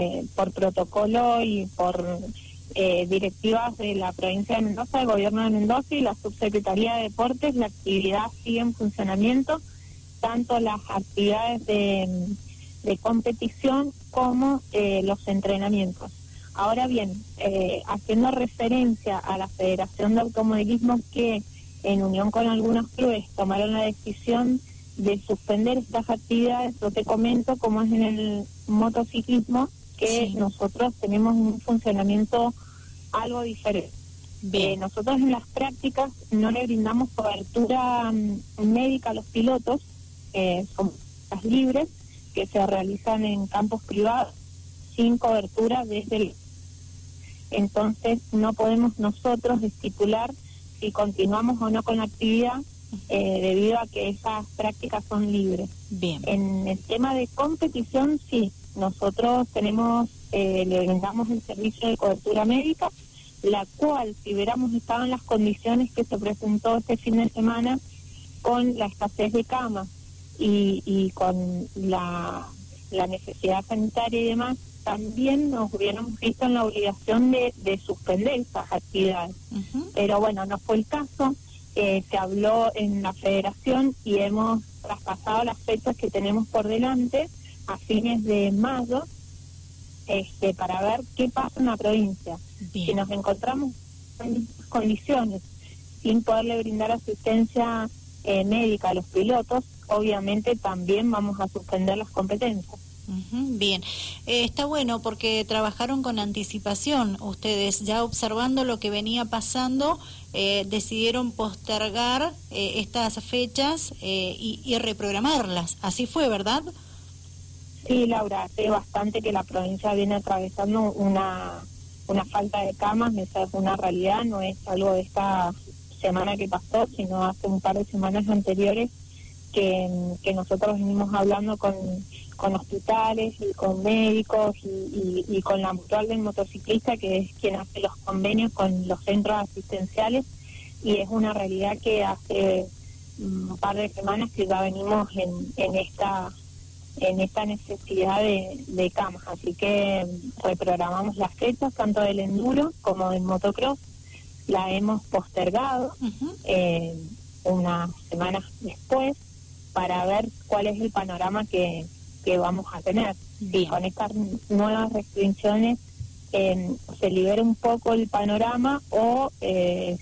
eh, por protocolo y por eh, directivas de la provincia de Mendoza, del gobierno de Mendoza y la subsecretaría de Deportes, la actividad sigue en funcionamiento, tanto las actividades de, de competición como eh, los entrenamientos. Ahora bien, eh, haciendo referencia a la Federación de Automovilismo que en unión con algunos clubes tomaron la decisión de suspender estas actividades, yo te comento cómo es en el motociclismo, que nosotros tenemos un funcionamiento algo diferente. Eh, nosotros en las prácticas no le brindamos cobertura mm, médica a los pilotos, eh, son las libres que se realizan en campos privados sin cobertura desde el... Entonces no podemos nosotros estipular si continuamos o no con la actividad eh, debido a que esas prácticas son libres. Bien. En el tema de competición, sí, nosotros tenemos, eh, le brindamos el servicio de cobertura médica, la cual, si hubiéramos estado en las condiciones que se presentó este fin de semana, con la escasez de camas y, y con la, la necesidad sanitaria y demás, también nos hubiéramos visto en la obligación de, de suspender esas actividades. Pero bueno, no fue el caso. Eh, se habló en la federación y hemos traspasado las fechas que tenemos por delante a fines de mayo este, para ver qué pasa en la provincia. Si nos encontramos en condiciones sin poderle brindar asistencia eh, médica a los pilotos, obviamente también vamos a suspender las competencias. bien, eh, está bueno porque trabajaron con anticipación. Ustedes ya observando lo que venía pasando, eh, decidieron postergar estas fechas y, y reprogramarlas. Así fue, ¿verdad? Sí, Laura, sé bastante que la provincia viene atravesando una, una falta de camas, esa es una realidad, no es algo de esta semana que pasó, sino hace un par de semanas anteriores que, nosotros venimos hablando con, con hospitales y con médicos y, y, con la mutual del motociclista, que es quien hace los convenios con los centros asistenciales, y es una realidad que hace un par de semanas que ya venimos en, en esta en esta necesidad de, camas. Así que reprogramamos las fechas, tanto del enduro como del motocross. La hemos postergado eh, unas semanas después para ver cuál es el panorama que, que vamos a tener. Y con estas nuevas restricciones eh, se libera un poco el panorama o eh,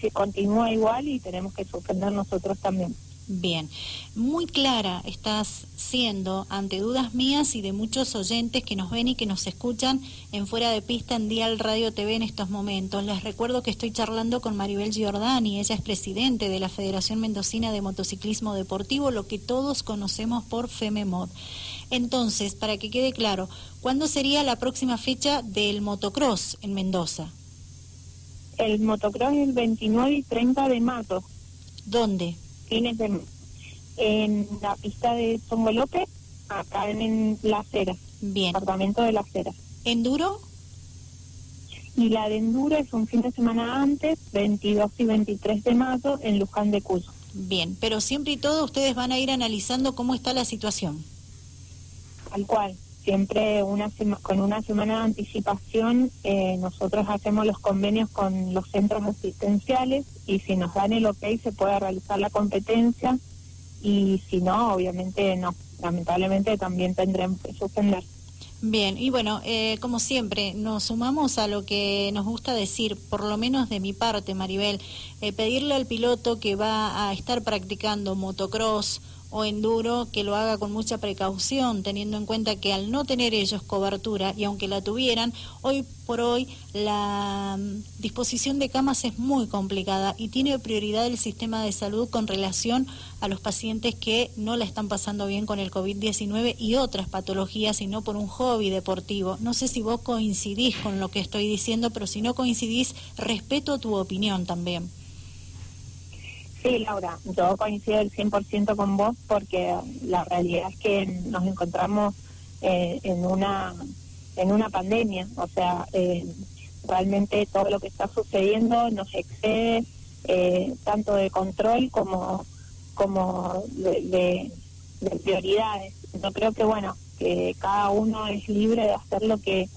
se continúa igual y tenemos que suspender nosotros también. Bien, muy clara estás siendo ante dudas mías y de muchos oyentes que nos ven y que nos escuchan en Fuera de Pista en Dial Radio TV en estos momentos. Les recuerdo que estoy charlando con Maribel Giordani, ella es presidente de la Federación Mendocina de Motociclismo Deportivo, lo que todos conocemos por FEMEMOD. Entonces, para que quede claro, ¿cuándo sería la próxima fecha del motocross en Mendoza? El motocross es el 29 y 30 de marzo. ¿Dónde? En la pista de Songo López, acá en, La Acera. Bien. Departamento de La Acera. ¿Enduro? Y la de Enduro es un fin de semana antes, 22 y 23 de mayo, en Luján de Cuyo. Bien, pero siempre y todo ustedes van a ir analizando cómo está la situación. Tal cual siempre una con una semana de anticipación eh, nosotros hacemos los convenios con los centros asistenciales y si nos dan el ok se puede realizar la competencia y si no, obviamente no. Lamentablemente también tendremos que suspender. Bien, y bueno, eh, como siempre, nos sumamos a lo que nos gusta decir, por lo menos de mi parte, Maribel, eh, pedirle al piloto que va a estar practicando motocross o enduro que lo haga con mucha precaución, teniendo en cuenta que al no tener ellos cobertura, y aunque la tuvieran, hoy por hoy la mm, disposición de camas es muy complicada y tiene prioridad el sistema de salud con relación a los pacientes que no la están pasando bien con el COVID-19 y otras patologías, sino por un hobby deportivo. No sé si vos coincidís con lo que estoy diciendo, pero si no coincidís, respeto tu opinión también. Sí, Laura, yo coincido el 100% con vos porque la realidad es que nos encontramos eh, en una en una pandemia, o sea, eh, realmente todo lo que está sucediendo nos excede eh, tanto de control como como de, de, prioridades. Yo creo que bueno que cada uno es libre de hacer lo que,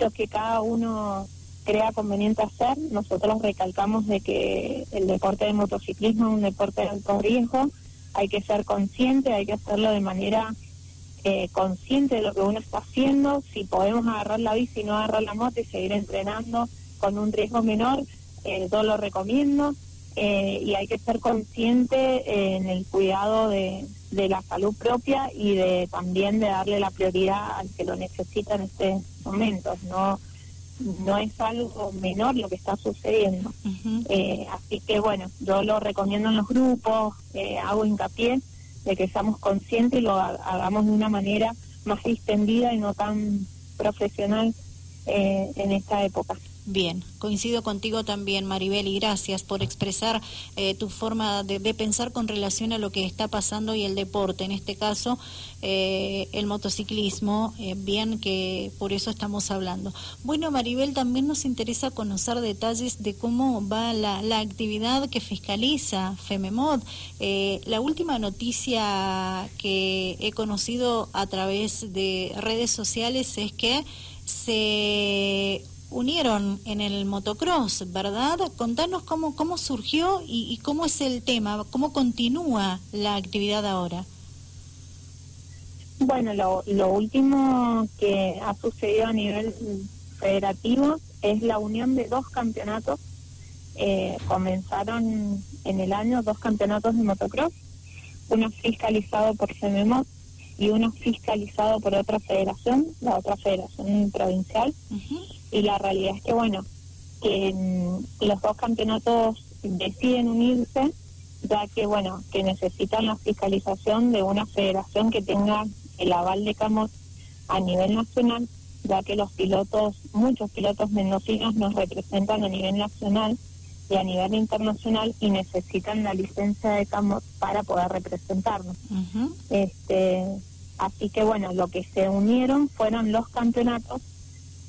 lo que cada uno crea conveniente hacer. Nosotros recalcamos de que el deporte de motociclismo es un deporte de alto riesgo, hay que ser consciente, hay que hacerlo de manera eh, consciente de lo que uno está haciendo. Si podemos agarrar la bici no agarrar la moto y seguir entrenando con un riesgo menor, eh, yo lo recomiendo. Eh, y hay que ser consciente en el cuidado de, de la salud propia y de también de darle la prioridad al que lo necesita en este momento. No no es algo menor lo que está sucediendo. eh, así que bueno, yo lo recomiendo en los grupos, eh, hago hincapié de que seamos conscientes y lo hagamos de una manera más distendida y no tan profesional eh, en esta época. Bien, coincido contigo también, Maribel, y gracias por expresar eh, tu forma de, pensar con relación a lo que está pasando y el deporte, en este caso eh, el motociclismo, eh, bien que por eso estamos hablando. Bueno, Maribel, también nos interesa conocer detalles de cómo va la, la actividad que fiscaliza FEMEMOD. la última noticia que he conocido a través de redes sociales es que se unieron en el motocross, ¿verdad? Contanos cómo, cómo surgió y, cómo es el tema, cómo continúa la actividad ahora. Bueno, lo, lo último que ha sucedido a nivel federativo es la unión de dos campeonatos. Eh, comenzaron en el año dos campeonatos de motocross, uno fiscalizado por CEMEMOT y uno fiscalizado por otra federación, la otra federación provincial y la realidad es que, bueno, que los dos campeonatos deciden unirse, ya que, bueno, que necesitan la fiscalización de una federación que tenga el aval de CAMOS a nivel nacional, ya que los pilotos, muchos pilotos mendocinos nos representan a nivel nacional y a nivel internacional y necesitan la licencia de CAMOS para poder representarnos. este Así que bueno, lo que se unieron fueron los campeonatos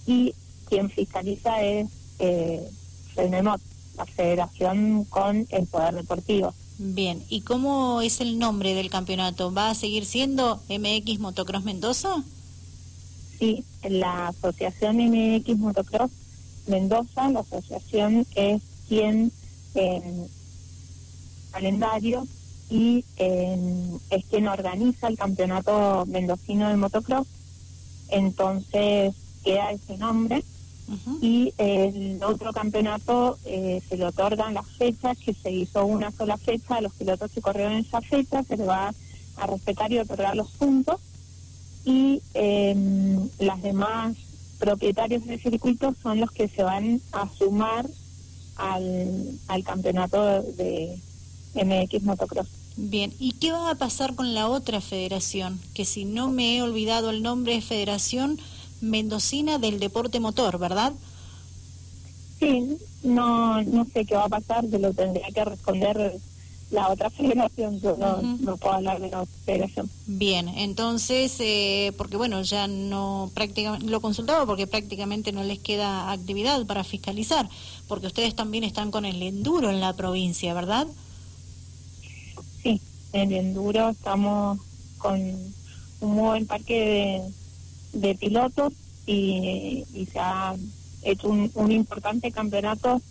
y quien fiscaliza es eh, el MEMOT, la federación con el poder deportivo. Bien, ¿y cómo es el nombre del campeonato? ¿Va a seguir siendo MX Motocross Mendoza? Sí, la asociación MX Motocross Mendoza, la asociación es quien en calendario y es quien organiza el campeonato mendocino de motocross. Entonces queda ese nombre y el otro campeonato eh, se le otorgan las fechas, que se hizo una sola fecha a los pilotos que corrieron esa fecha, se le va a respetar y otorgar los puntos y eh, las demás propietarios del circuito son los que se van a sumar al, al campeonato de MX Motocross. Bien, ¿y qué va a pasar con la otra federación? Que si no me he olvidado el nombre es Federación mendocina del deporte motor, ¿verdad? Sí, no, no sé qué va a pasar, se lo tendría que responder la otra federación, yo no, puedo hablar de la otra federación. Bien, entonces, eh, porque bueno, ya no prácticamente, lo consultaba porque prácticamente no les queda actividad para fiscalizar, porque ustedes también están con el enduro en la provincia, ¿verdad? Sí, en el enduro estamos con un buen parque de de pilotos y, se ha hecho un, importante campeonato,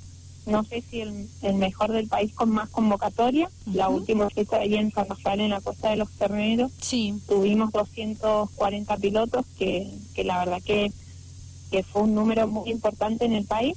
no sé si el, mejor del país con más convocatoria. La última fecha ahí en San Rafael, en la costa de los Terneros, sí. tuvimos 240 pilotos, que, que la verdad que, que fue un número muy importante en el país.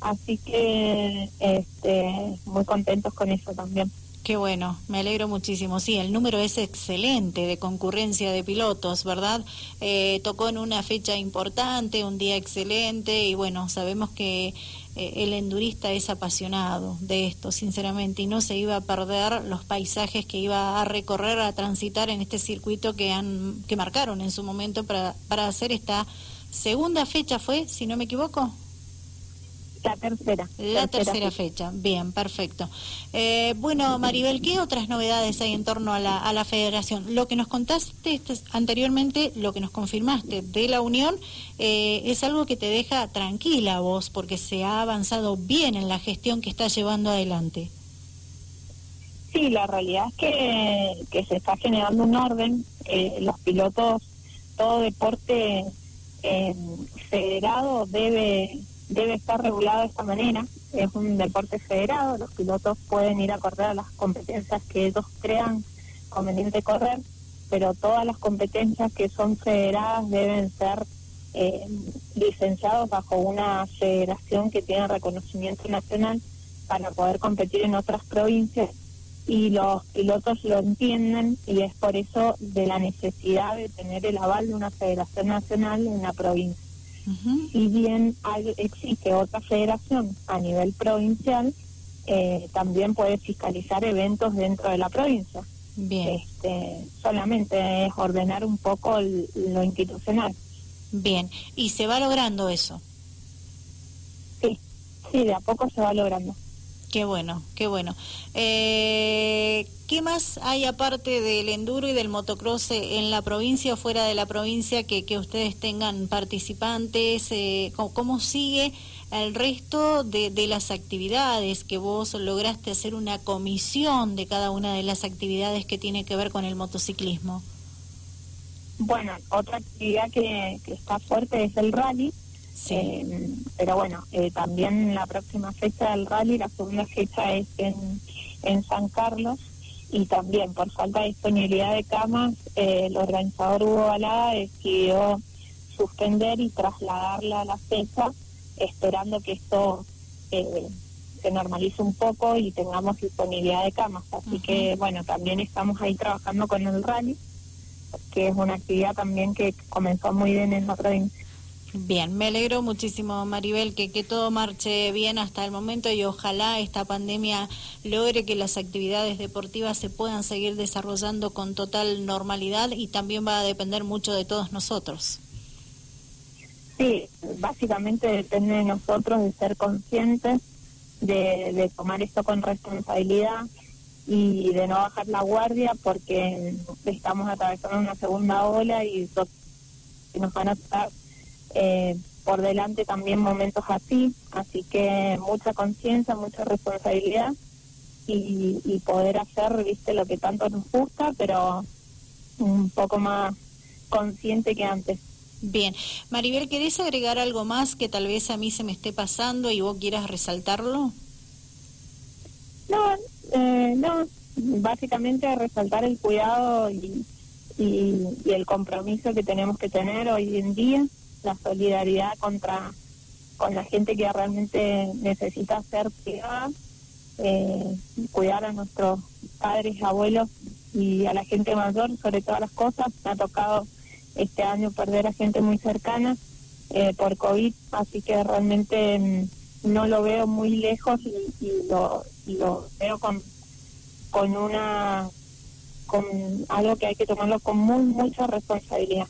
Así que este, muy contentos con eso también. Qué bueno, me alegro muchísimo. Sí, el número es excelente de concurrencia de pilotos, ¿verdad? Eh, tocó en una fecha importante, un día excelente y bueno, sabemos que eh, el endurista es apasionado de esto, sinceramente, y no se iba a perder los paisajes que iba a recorrer, a transitar en este circuito que, han, que marcaron en su momento para, para hacer esta segunda fecha, ¿fue, si no me equivoco? La tercera. La tercera, fecha. Bien, perfecto. Eh, bueno, Maribel, ¿qué otras novedades hay en torno a la, a la federación? Lo que nos contaste anteriormente, lo que nos confirmaste de la unión, eh, es algo que te deja tranquila vos, porque se ha avanzado bien en la gestión que está llevando adelante. Sí, la realidad es que, que se está generando un orden. Eh, los pilotos todo deporte eh, federado debe debe estar regulado de esta manera. Es un deporte federado, los pilotos pueden ir a correr a las competencias que ellos crean conveniente correr, pero todas las competencias que son federadas deben ser eh, licenciados bajo una federación que tiene reconocimiento nacional para poder competir en otras provincias y los pilotos lo entienden y es por eso de la necesidad de tener el aval de una federación nacional en la provincia. Si bien existe otra federación a nivel provincial, eh, también puede fiscalizar eventos dentro de la provincia. Bien. Este, solamente es ordenar un poco lo institucional. Bien, ¿y se va logrando eso? Sí, sí, de a poco se va logrando. Qué bueno, qué bueno. Eh, ¿Qué más hay aparte del enduro y del motocross en la provincia o fuera de la provincia que, que ustedes tengan participantes? Eh, ¿cómo, sigue el resto de, de, las actividades que vos lograste hacer una comisión de cada una de las actividades que tiene que ver con el motociclismo? Bueno, otra actividad que, que está fuerte es el rally eh, pero bueno, eh, también la próxima fecha del rally, la segunda fecha es en, en San Carlos y también por falta de disponibilidad de camas, eh, el organizador Hugo Balada decidió suspender y trasladarla a la fecha, esperando que esto se normalice un poco y tengamos disponibilidad de camas. Así que bueno, también estamos ahí trabajando con el rally, que es una actividad también que comenzó muy bien en la provincia. Bien, me alegro muchísimo, Maribel, que, que todo marche bien hasta el momento y ojalá esta pandemia logre que las actividades deportivas se puedan seguir desarrollando con total normalidad y también va a depender mucho de todos nosotros. Sí, básicamente depende de nosotros de ser conscientes, de, de tomar esto con responsabilidad y de no bajar la guardia porque estamos atravesando una segunda ola y nos van a estar eh, por delante también momentos así, así que mucha conciencia, mucha responsabilidad y, poder hacer, viste, lo que tanto nos gusta, pero un poco más consciente que antes. Bien, Maribel, ¿querés agregar algo más que tal vez a mí se me esté pasando y vos quieras resaltarlo? No, eh, no, básicamente resaltar el cuidado y, y el compromiso que tenemos que tener hoy en día la solidaridad contra con la gente que realmente necesita ser cuidada, eh, cuidar a nuestros padres, abuelos y a la gente mayor sobre todas las cosas. Me ha tocado este año perder a gente muy cercana eh, por COVID, así que realmente mm, no lo veo muy lejos y, lo, lo veo con, con una con algo que hay que tomarlo con muy mucha responsabilidad.